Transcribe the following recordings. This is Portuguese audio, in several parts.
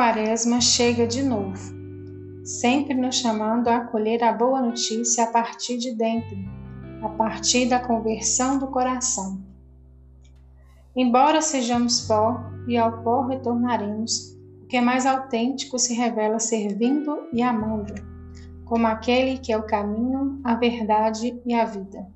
Quaresma chega de novo, sempre nos chamando a acolher a boa notícia a partir de dentro, a partir da conversão do coração. Embora sejamos pó e ao pó retornaremos, o que é mais autêntico se revela servindo e amando, como aquele que é o caminho, a verdade e a vida.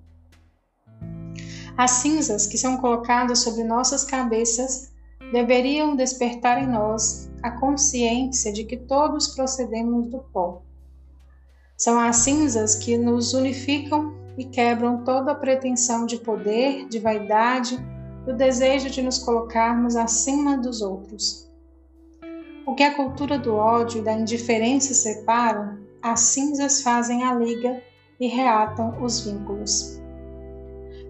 As cinzas que são colocadas sobre nossas cabeças deveriam despertar em nós a consciência de que todos procedemos do pó. São as cinzas que nos unificam e quebram toda a pretensão de poder, de vaidade e o desejo de nos colocarmos acima dos outros. O que a cultura do ódio e da indiferença separam, as cinzas fazem a liga e reatam os vínculos.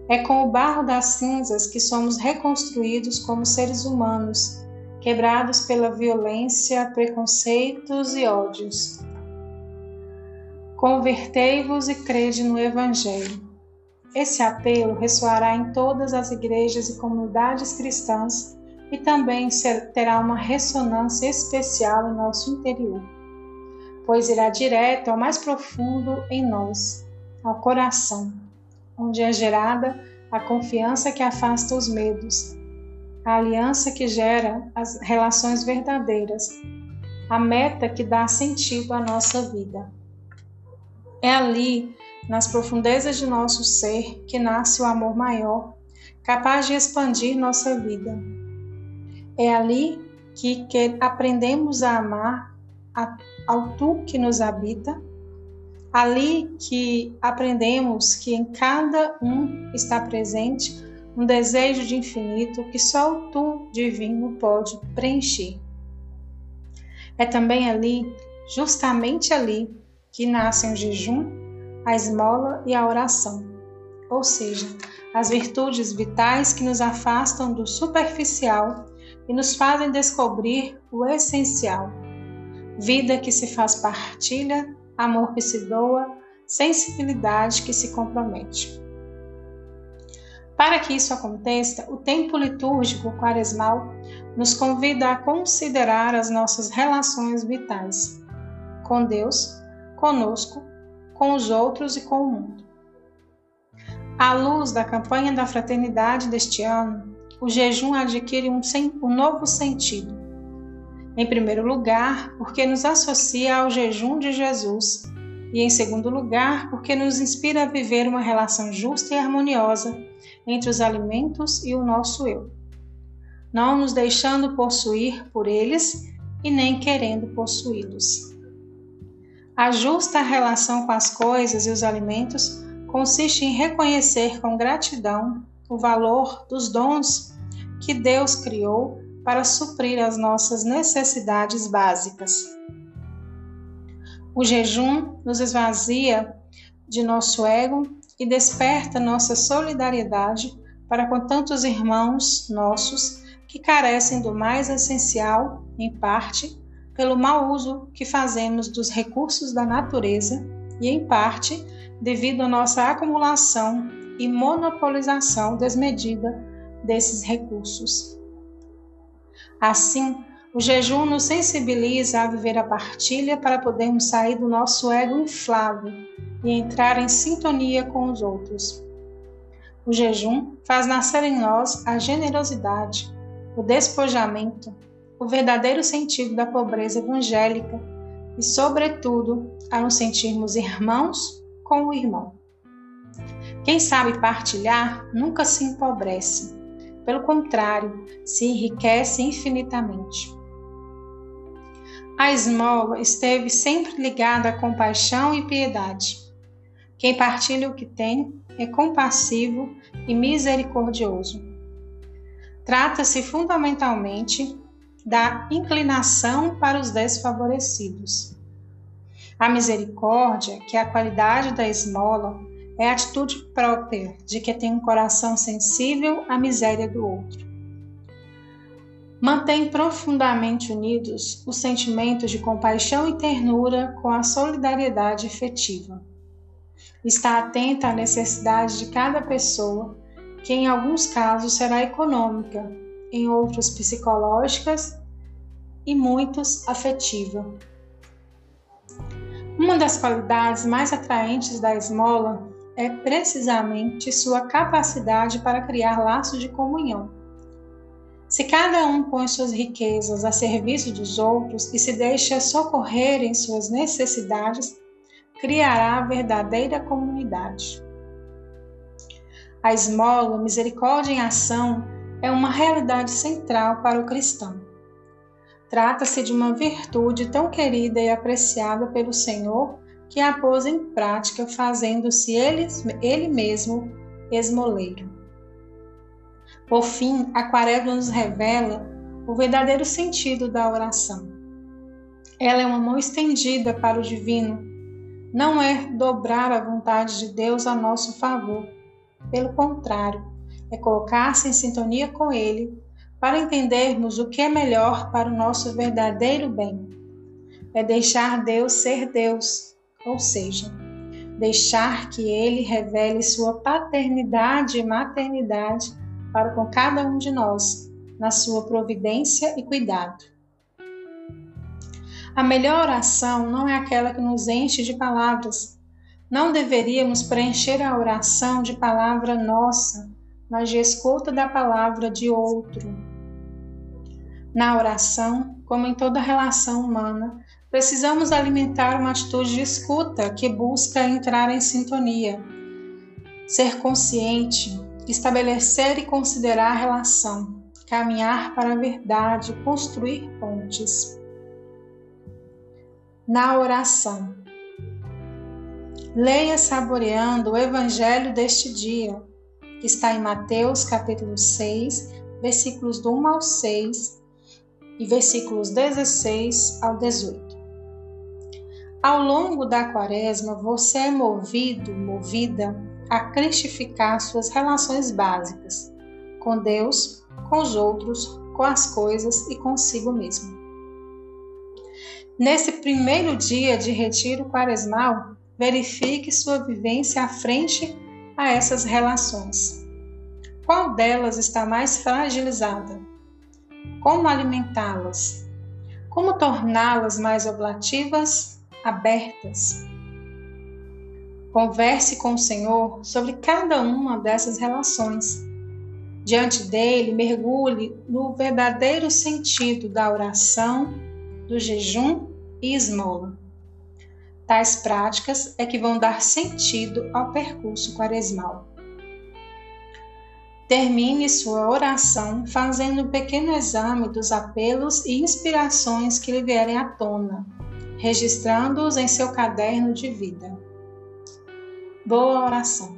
É com o barro das cinzas que somos reconstruídos como seres humanos, quebrados pela violência, preconceitos e ódios. Convertei-vos e crede no Evangelho. Esse apelo ressoará em todas as igrejas e comunidades cristãs e também terá uma ressonância especial em nosso interior, pois irá direto ao mais profundo em nós, ao coração onde é gerada a confiança que afasta os medos, a aliança que gera as relações verdadeiras, a meta que dá sentido à nossa vida. É ali, nas profundezas de nosso ser, que nasce o amor maior, capaz de expandir nossa vida. É ali que, que aprendemos a amar ao tu que nos habita Ali que aprendemos que em cada um está presente um desejo de infinito que só o tu divino pode preencher. É também ali, justamente ali, que nascem o jejum, a esmola e a oração, ou seja, as virtudes vitais que nos afastam do superficial e nos fazem descobrir o essencial. Vida que se faz partilha amor que se doa, sensibilidade que se compromete. Para que isso aconteça, o tempo litúrgico quaresmal nos convida a considerar as nossas relações vitais com Deus, conosco, com os outros e com o mundo. À luz da campanha da fraternidade deste ano, o jejum adquire um, um novo sentido em primeiro lugar, porque nos associa ao jejum de Jesus, e em segundo lugar, porque nos inspira a viver uma relação justa e harmoniosa entre os alimentos e o nosso eu, não nos deixando possuir por eles e nem querendo possuí-los. A justa relação com as coisas e os alimentos consiste em reconhecer com gratidão o valor dos dons que Deus criou para suprir as nossas necessidades básicas. O jejum nos esvazia de nosso ego e desperta nossa solidariedade para com tantos irmãos nossos que carecem do mais essencial, em parte, pelo mau uso que fazemos dos recursos da natureza e, em parte, devido à nossa acumulação e monopolização desmedida desses recursos. Assim, o jejum nos sensibiliza a viver a partilha para podermos sair do nosso ego inflado e entrar em sintonia com os outros. O jejum faz nascer em nós a generosidade, o despojamento, o verdadeiro sentido da pobreza evangélica e, sobretudo, a nos sentirmos irmãos com o irmão. Quem sabe partilhar nunca se empobrece pelo contrário, se enriquece infinitamente. A esmola esteve sempre ligada à compaixão e piedade. Quem partilha o que tem é compassivo e misericordioso. Trata-se fundamentalmente da inclinação para os desfavorecidos. A misericórdia, que é a qualidade da esmola, é a atitude própria de quem tem um coração sensível à miséria do outro. Mantém profundamente unidos os sentimentos de compaixão e ternura com a solidariedade efetiva. Está atenta à necessidade de cada pessoa, que em alguns casos será econômica, em outros psicológicas e muitos afetiva. Uma das qualidades mais atraentes da esmola é precisamente sua capacidade para criar laços de comunhão. Se cada um põe suas riquezas a serviço dos outros e se deixa socorrer em suas necessidades, criará a verdadeira comunidade. A esmola, misericórdia em ação, é uma realidade central para o cristão. Trata-se de uma virtude tão querida e apreciada pelo Senhor que a pôs em prática, fazendo-se ele, ele mesmo esmoleiro. Por fim, a Quaresma nos revela o verdadeiro sentido da oração. Ela é uma mão estendida para o divino, não é dobrar a vontade de Deus a nosso favor. Pelo contrário, é colocar-se em sintonia com Ele para entendermos o que é melhor para o nosso verdadeiro bem. É deixar Deus ser Deus, ou seja, deixar que Ele revele sua paternidade e maternidade para com cada um de nós, na sua providência e cuidado. A melhor oração não é aquela que nos enche de palavras. Não deveríamos preencher a oração de palavra nossa, mas de escuta da palavra de outro. Na oração, como em toda relação humana, precisamos alimentar uma atitude de escuta que busca entrar em sintonia, ser consciente, estabelecer e considerar a relação, caminhar para a verdade, construir pontes. Na oração, leia saboreando o evangelho deste dia, que está em Mateus capítulo 6, versículos do 1 ao 6 e versículos 16 ao 18. Ao longo da quaresma, você é movido, movida a cristificar suas relações básicas com Deus, com os outros, com as coisas e consigo mesmo. Nesse primeiro dia de retiro quaresmal, verifique sua vivência à frente a essas relações. Qual delas está mais fragilizada? como alimentá-las, como torná-las mais oblativas, abertas. Converse com o Senhor sobre cada uma dessas relações. Diante dele, mergulhe no verdadeiro sentido da oração, do jejum e esmola. Tais práticas é que vão dar sentido ao percurso quaresmal. Termine sua oração fazendo um pequeno exame dos apelos e inspirações que lhe vierem à tona, registrando-os em seu caderno de vida. Boa oração.